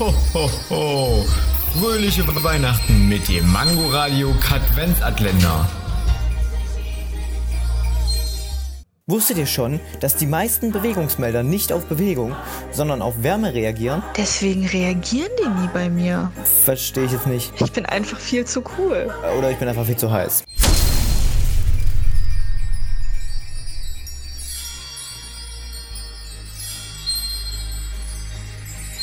Ho, ho, ho. Fröhliche Weihnachten mit dem Mangoradio Katwenzatländer. Wusstet ihr schon, dass die meisten Bewegungsmelder nicht auf Bewegung, sondern auf Wärme reagieren? Deswegen reagieren die nie bei mir. Verstehe ich jetzt nicht. Ich bin einfach viel zu cool. Oder ich bin einfach viel zu heiß.